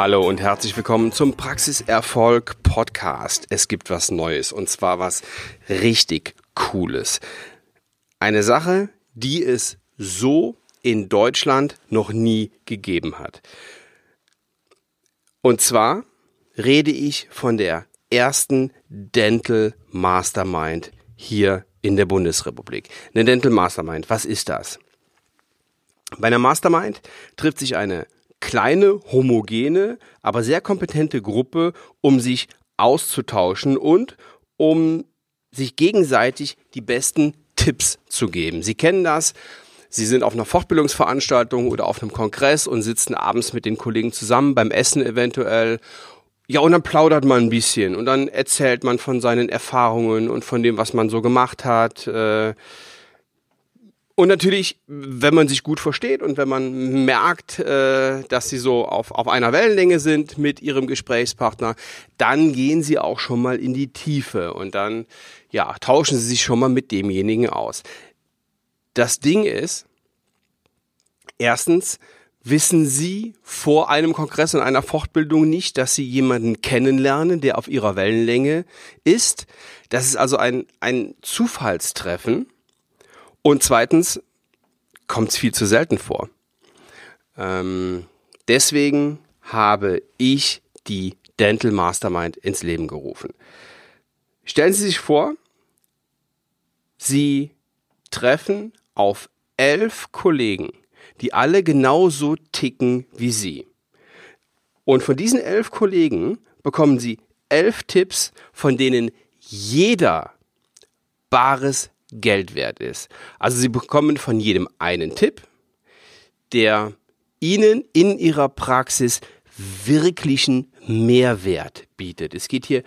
Hallo und herzlich willkommen zum Praxiserfolg Podcast. Es gibt was Neues und zwar was richtig Cooles. Eine Sache, die es so in Deutschland noch nie gegeben hat. Und zwar rede ich von der ersten Dental Mastermind hier in der Bundesrepublik. Eine Dental Mastermind, was ist das? Bei einer Mastermind trifft sich eine kleine, homogene, aber sehr kompetente Gruppe, um sich auszutauschen und um sich gegenseitig die besten Tipps zu geben. Sie kennen das. Sie sind auf einer Fortbildungsveranstaltung oder auf einem Kongress und sitzen abends mit den Kollegen zusammen beim Essen eventuell. Ja, und dann plaudert man ein bisschen und dann erzählt man von seinen Erfahrungen und von dem, was man so gemacht hat. Äh, und natürlich, wenn man sich gut versteht und wenn man merkt, äh, dass sie so auf, auf einer Wellenlänge sind mit ihrem Gesprächspartner, dann gehen sie auch schon mal in die Tiefe und dann ja, tauschen sie sich schon mal mit demjenigen aus. Das Ding ist, erstens wissen sie vor einem Kongress und einer Fortbildung nicht, dass sie jemanden kennenlernen, der auf ihrer Wellenlänge ist. Das ist also ein, ein Zufallstreffen und zweitens kommt es viel zu selten vor. Ähm, deswegen habe ich die Dental Mastermind ins Leben gerufen. Stellen Sie sich vor, Sie treffen auf elf Kollegen, die alle genauso ticken wie Sie. Und von diesen elf Kollegen bekommen Sie elf Tipps, von denen jeder bares Geld wert ist. Also Sie bekommen von jedem einen Tipp, der Ihnen in Ihrer Praxis wirklichen Mehrwert bietet. Es geht hier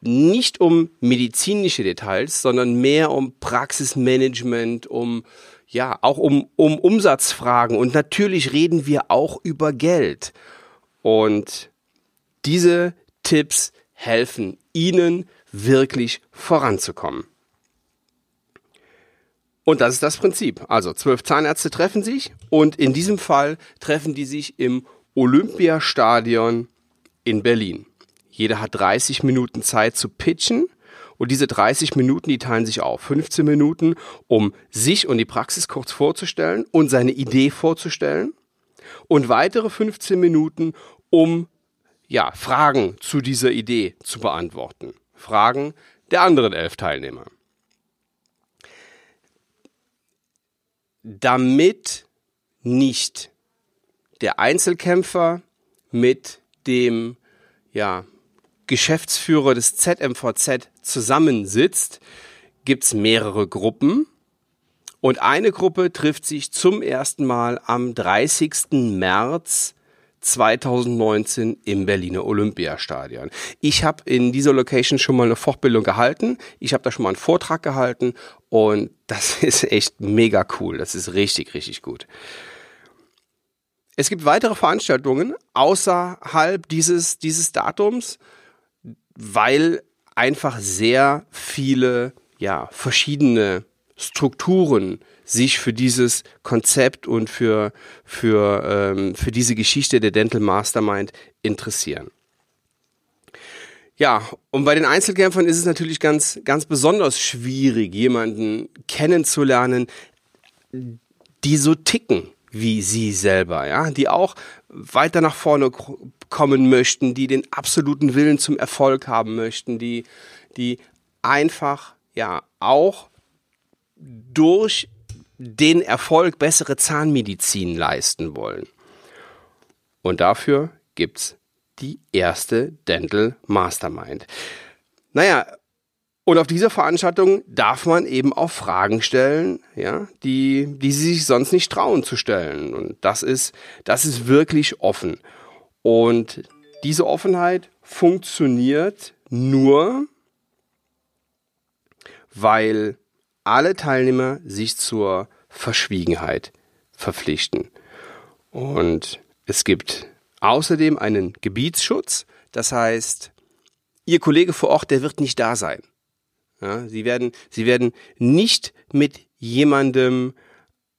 nicht um medizinische Details, sondern mehr um Praxismanagement, um ja, auch um, um Umsatzfragen und natürlich reden wir auch über Geld. Und diese Tipps helfen Ihnen wirklich voranzukommen. Und das ist das Prinzip. Also zwölf Zahnärzte treffen sich und in diesem Fall treffen die sich im Olympiastadion in Berlin. Jeder hat 30 Minuten Zeit zu pitchen und diese 30 Minuten, die teilen sich auf. 15 Minuten, um sich und die Praxis kurz vorzustellen und seine Idee vorzustellen und weitere 15 Minuten, um ja, Fragen zu dieser Idee zu beantworten. Fragen der anderen elf Teilnehmer. Damit nicht der Einzelkämpfer mit dem ja, Geschäftsführer des ZMVZ zusammensitzt, gibt es mehrere Gruppen. Und eine Gruppe trifft sich zum ersten Mal am 30. März 2019 im Berliner Olympiastadion. Ich habe in dieser Location schon mal eine Fortbildung gehalten. Ich habe da schon mal einen Vortrag gehalten und das ist echt mega cool. Das ist richtig, richtig gut. Es gibt weitere Veranstaltungen außerhalb dieses, dieses Datums, weil einfach sehr viele ja, verschiedene Strukturen sich für dieses Konzept und für, für, ähm, für diese Geschichte der Dental Mastermind interessieren. Ja, und bei den Einzelkämpfern ist es natürlich ganz, ganz besonders schwierig, jemanden kennenzulernen, die so ticken wie sie selber, ja, die auch weiter nach vorne kommen möchten, die den absoluten Willen zum Erfolg haben möchten, die, die einfach, ja, auch durch den Erfolg bessere Zahnmedizin leisten wollen. Und dafür gibt's die erste Dental Mastermind. Naja, und auf dieser Veranstaltung darf man eben auch Fragen stellen, ja, die, die sie sich sonst nicht trauen zu stellen. Und das ist, das ist wirklich offen. Und diese Offenheit funktioniert nur, weil alle Teilnehmer sich zur Verschwiegenheit verpflichten. Und es gibt außerdem einen Gebietsschutz. Das heißt, Ihr Kollege vor Ort, der wird nicht da sein. Ja, Sie werden, Sie werden nicht mit jemandem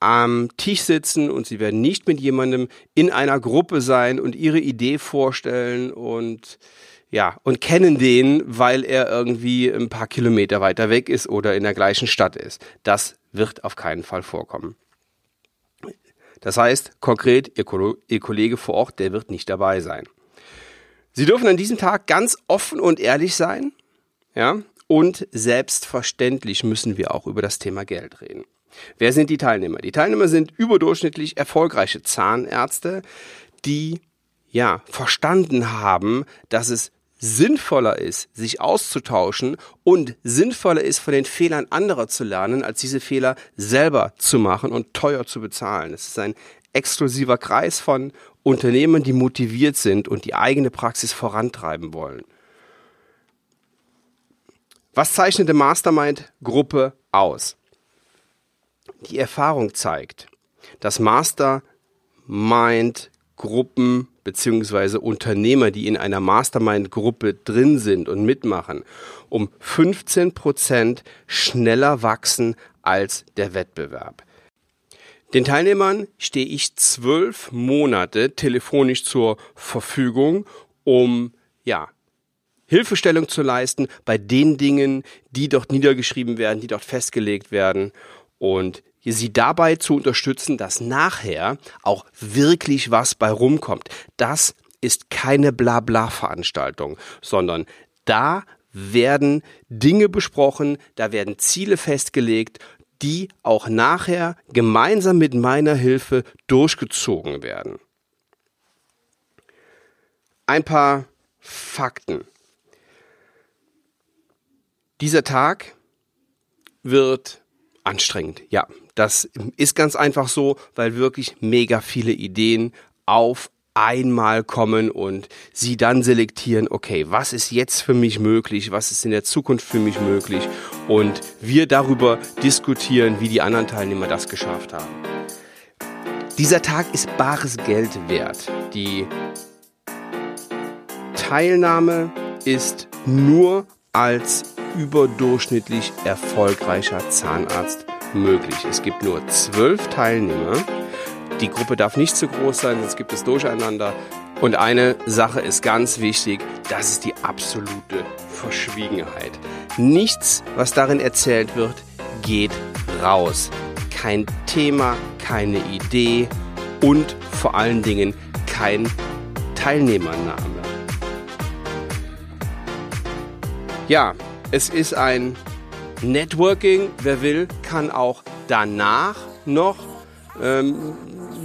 am Tisch sitzen und sie werden nicht mit jemandem in einer Gruppe sein und ihre Idee vorstellen und ja, und kennen den, weil er irgendwie ein paar Kilometer weiter weg ist oder in der gleichen Stadt ist. Das wird auf keinen Fall vorkommen. Das heißt, konkret, Ihr, Ihr Kollege vor Ort, der wird nicht dabei sein. Sie dürfen an diesem Tag ganz offen und ehrlich sein, ja, und selbstverständlich müssen wir auch über das Thema Geld reden. Wer sind die Teilnehmer? Die Teilnehmer sind überdurchschnittlich erfolgreiche Zahnärzte, die ja verstanden haben, dass es sinnvoller ist, sich auszutauschen und sinnvoller ist, von den Fehlern anderer zu lernen, als diese Fehler selber zu machen und teuer zu bezahlen. Es ist ein exklusiver Kreis von Unternehmen, die motiviert sind und die eigene Praxis vorantreiben wollen. Was zeichnet eine Mastermind-Gruppe aus? Die Erfahrung zeigt, dass Mastermind-Gruppen beziehungsweise Unternehmer, die in einer Mastermind-Gruppe drin sind und mitmachen, um 15 Prozent schneller wachsen als der Wettbewerb. Den Teilnehmern stehe ich zwölf Monate telefonisch zur Verfügung, um ja Hilfestellung zu leisten bei den Dingen, die dort niedergeschrieben werden, die dort festgelegt werden und sie dabei zu unterstützen, dass nachher auch wirklich was bei rumkommt. Das ist keine Blabla-Veranstaltung, sondern da werden Dinge besprochen, da werden Ziele festgelegt, die auch nachher gemeinsam mit meiner Hilfe durchgezogen werden. Ein paar Fakten. Dieser Tag wird anstrengend. Ja, das ist ganz einfach so, weil wirklich mega viele Ideen auf einmal kommen und sie dann selektieren, okay, was ist jetzt für mich möglich, was ist in der Zukunft für mich möglich und wir darüber diskutieren, wie die anderen Teilnehmer das geschafft haben. Dieser Tag ist bares Geld wert. Die Teilnahme ist nur als überdurchschnittlich erfolgreicher Zahnarzt möglich. Es gibt nur zwölf Teilnehmer. Die Gruppe darf nicht zu groß sein, sonst gibt es Durcheinander. Und eine Sache ist ganz wichtig, das ist die absolute Verschwiegenheit. Nichts, was darin erzählt wird, geht raus. Kein Thema, keine Idee und vor allen Dingen kein Teilnehmername. Ja, es ist ein Networking. Wer will, kann auch danach noch ähm,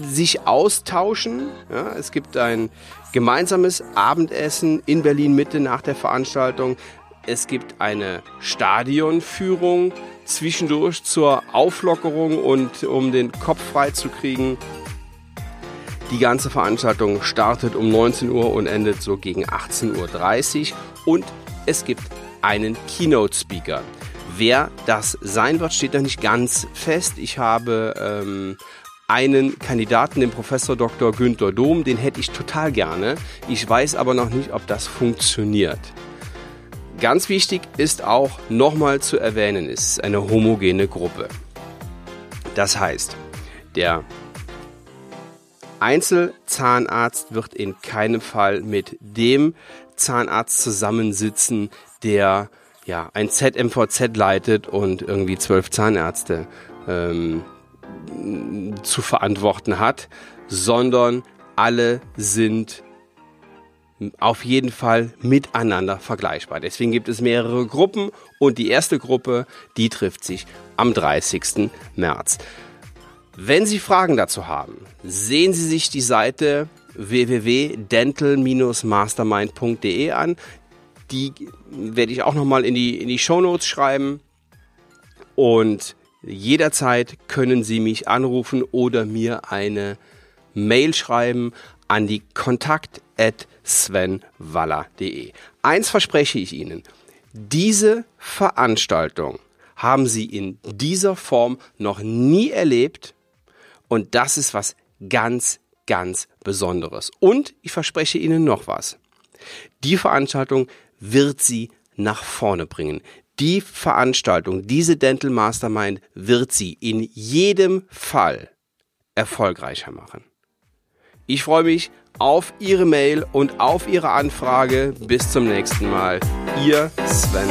sich austauschen. Ja, es gibt ein gemeinsames Abendessen in Berlin Mitte nach der Veranstaltung. Es gibt eine Stadionführung zwischendurch zur Auflockerung und um den Kopf frei zu kriegen. Die ganze Veranstaltung startet um 19 Uhr und endet so gegen 18.30 Uhr. Und es gibt einen Keynote-Speaker. Wer das sein wird, steht noch nicht ganz fest. Ich habe ähm, einen Kandidaten, den Professor Dr. Günther Dom, den hätte ich total gerne. Ich weiß aber noch nicht, ob das funktioniert. Ganz wichtig ist auch nochmal zu erwähnen, es ist eine homogene Gruppe. Das heißt, der Einzelzahnarzt wird in keinem Fall mit dem Zahnarzt zusammensitzen, der ja ein ZMVZ leitet und irgendwie zwölf Zahnärzte ähm, zu verantworten hat, sondern alle sind auf jeden Fall miteinander vergleichbar. Deswegen gibt es mehrere Gruppen und die erste Gruppe, die trifft sich am 30. März. Wenn Sie Fragen dazu haben, sehen Sie sich die Seite www.dental-mastermind.de an. Die werde ich auch nochmal in die, in die Show Notes schreiben. Und jederzeit können Sie mich anrufen oder mir eine Mail schreiben an die kontakt svenwaller.de. Eins verspreche ich Ihnen. Diese Veranstaltung haben Sie in dieser Form noch nie erlebt und das ist was ganz, ganz Besonderes. Und ich verspreche Ihnen noch was. Die Veranstaltung wird Sie nach vorne bringen. Die Veranstaltung, diese Dental Mastermind wird Sie in jedem Fall erfolgreicher machen. Ich freue mich auf Ihre Mail und auf Ihre Anfrage. Bis zum nächsten Mal. Ihr Sven